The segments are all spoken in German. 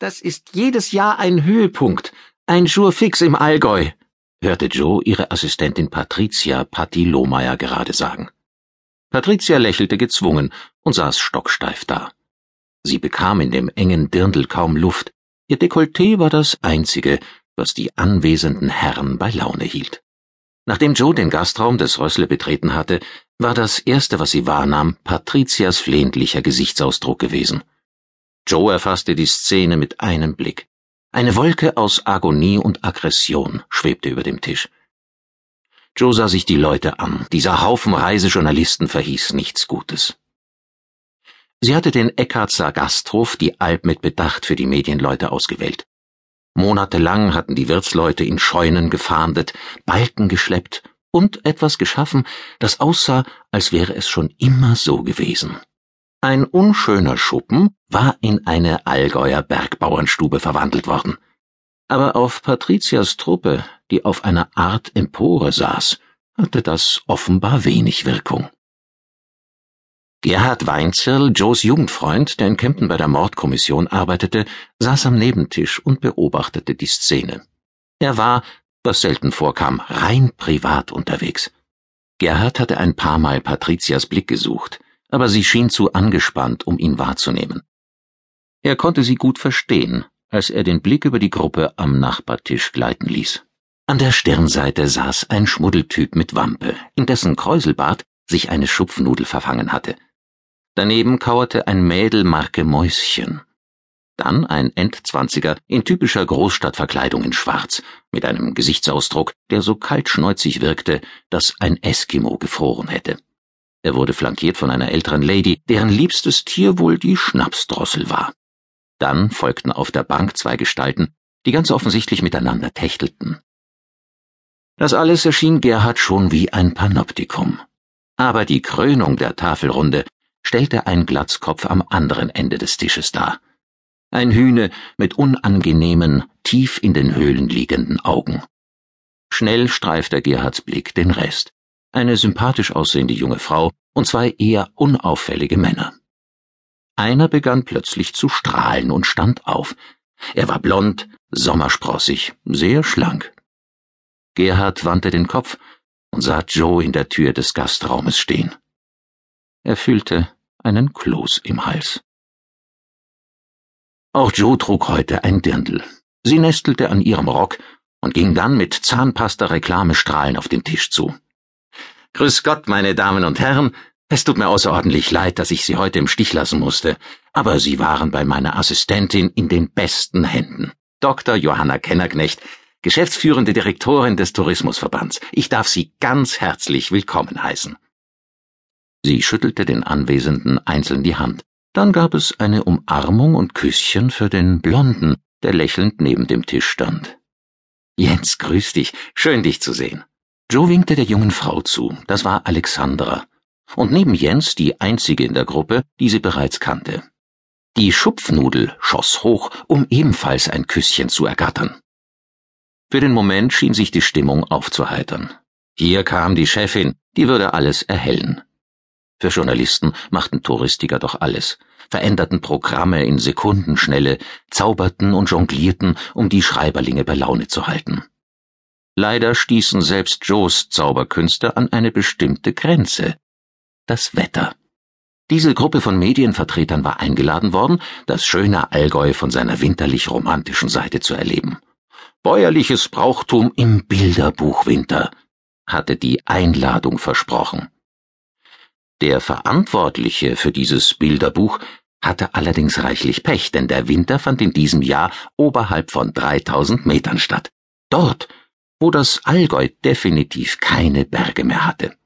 Das ist jedes Jahr ein Höhepunkt, ein Jour fix im Allgäu, hörte Joe ihre Assistentin Patricia Patti Lohmeier gerade sagen. Patricia lächelte gezwungen und saß stocksteif da. Sie bekam in dem engen Dirndl kaum Luft, ihr Dekolleté war das einzige, was die anwesenden Herren bei Laune hielt. Nachdem Joe den Gastraum des Rössle betreten hatte, war das erste, was sie wahrnahm, Patricias flehentlicher Gesichtsausdruck gewesen. Joe erfasste die Szene mit einem Blick. Eine Wolke aus Agonie und Aggression schwebte über dem Tisch. Joe sah sich die Leute an. Dieser Haufen Reisejournalisten verhieß nichts Gutes. Sie hatte den Eckartser Gasthof, die Alp mit Bedacht für die Medienleute ausgewählt. Monatelang hatten die Wirtsleute in Scheunen gefahndet, Balken geschleppt und etwas geschaffen, das aussah, als wäre es schon immer so gewesen. Ein unschöner Schuppen war in eine Allgäuer Bergbauernstube verwandelt worden. Aber auf Patrizias Truppe, die auf einer Art Empore saß, hatte das offenbar wenig Wirkung. Gerhard Weinzierl, Joes Jugendfreund, der in Kempten bei der Mordkommission arbeitete, saß am Nebentisch und beobachtete die Szene. Er war, was selten vorkam, rein privat unterwegs. Gerhard hatte ein paar Mal Patrizias Blick gesucht, aber sie schien zu angespannt, um ihn wahrzunehmen. Er konnte sie gut verstehen, als er den Blick über die Gruppe am Nachbartisch gleiten ließ. An der Stirnseite saß ein Schmuddeltyp mit Wampe, in dessen Kräuselbart sich eine Schupfnudel verfangen hatte. Daneben kauerte ein Mädel Marke Mäuschen. Dann ein Endzwanziger in typischer Großstadtverkleidung in Schwarz, mit einem Gesichtsausdruck, der so kaltschneuzig wirkte, dass ein Eskimo gefroren hätte. Er wurde flankiert von einer älteren Lady, deren liebstes Tier wohl die Schnapsdrossel war. Dann folgten auf der Bank zwei Gestalten, die ganz offensichtlich miteinander techtelten. Das alles erschien Gerhard schon wie ein Panoptikum. Aber die Krönung der Tafelrunde stellte ein Glatzkopf am anderen Ende des Tisches dar. Ein Hühne mit unangenehmen, tief in den Höhlen liegenden Augen. Schnell streifte Gerhards Blick den Rest. Eine sympathisch aussehende junge Frau und zwei eher unauffällige Männer. Einer begann plötzlich zu strahlen und stand auf. Er war blond, sommersprossig, sehr schlank. Gerhard wandte den Kopf und sah Joe in der Tür des Gastraumes stehen. Er fühlte, einen Kloß im Hals. Auch Joe trug heute ein Dirndl. Sie nestelte an ihrem Rock und ging dann mit Zahnpasta-Reklamestrahlen auf den Tisch zu. Grüß Gott, meine Damen und Herren, es tut mir außerordentlich leid, dass ich Sie heute im Stich lassen musste, aber Sie waren bei meiner Assistentin in den besten Händen. Dr. Johanna Kennerknecht, geschäftsführende Direktorin des Tourismusverbands. Ich darf Sie ganz herzlich willkommen heißen. Sie schüttelte den Anwesenden einzeln die Hand. Dann gab es eine Umarmung und Küsschen für den Blonden, der lächelnd neben dem Tisch stand. Jens, grüß dich, schön dich zu sehen. Joe winkte der jungen Frau zu, das war Alexandra, und neben Jens die einzige in der Gruppe, die sie bereits kannte. Die Schupfnudel schoss hoch, um ebenfalls ein Küsschen zu ergattern. Für den Moment schien sich die Stimmung aufzuheitern. Hier kam die Chefin, die würde alles erhellen. Für Journalisten machten Touristiker doch alles, veränderten Programme in Sekundenschnelle, zauberten und jonglierten, um die Schreiberlinge bei Laune zu halten. Leider stießen selbst Joes Zauberkünste an eine bestimmte Grenze. Das Wetter. Diese Gruppe von Medienvertretern war eingeladen worden, das schöne Allgäu von seiner winterlich romantischen Seite zu erleben. Bäuerliches Brauchtum im Bilderbuchwinter, hatte die Einladung versprochen. Der Verantwortliche für dieses Bilderbuch hatte allerdings reichlich Pech, denn der Winter fand in diesem Jahr oberhalb von 3000 Metern statt. Dort, wo das Allgäu definitiv keine Berge mehr hatte.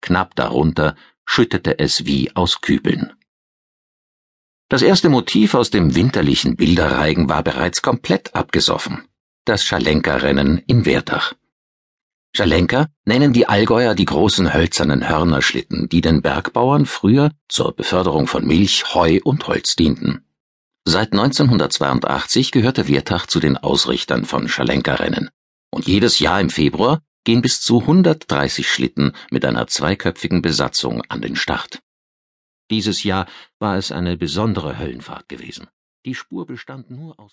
Knapp darunter schüttete es wie aus Kübeln. Das erste Motiv aus dem winterlichen Bilderreigen war bereits komplett abgesoffen. Das Schalenka-Rennen in Wertach. Schalenka nennen die Allgäuer die großen hölzernen Hörnerschlitten, die den Bergbauern früher zur Beförderung von Milch, Heu und Holz dienten. Seit 1982 gehörte Wertach zu den Ausrichtern von Schalenka-Rennen. Und jedes Jahr im Februar gehen bis zu 130 Schlitten mit einer zweiköpfigen Besatzung an den Start. Dieses Jahr war es eine besondere Höllenfahrt gewesen. Die Spur bestand nur aus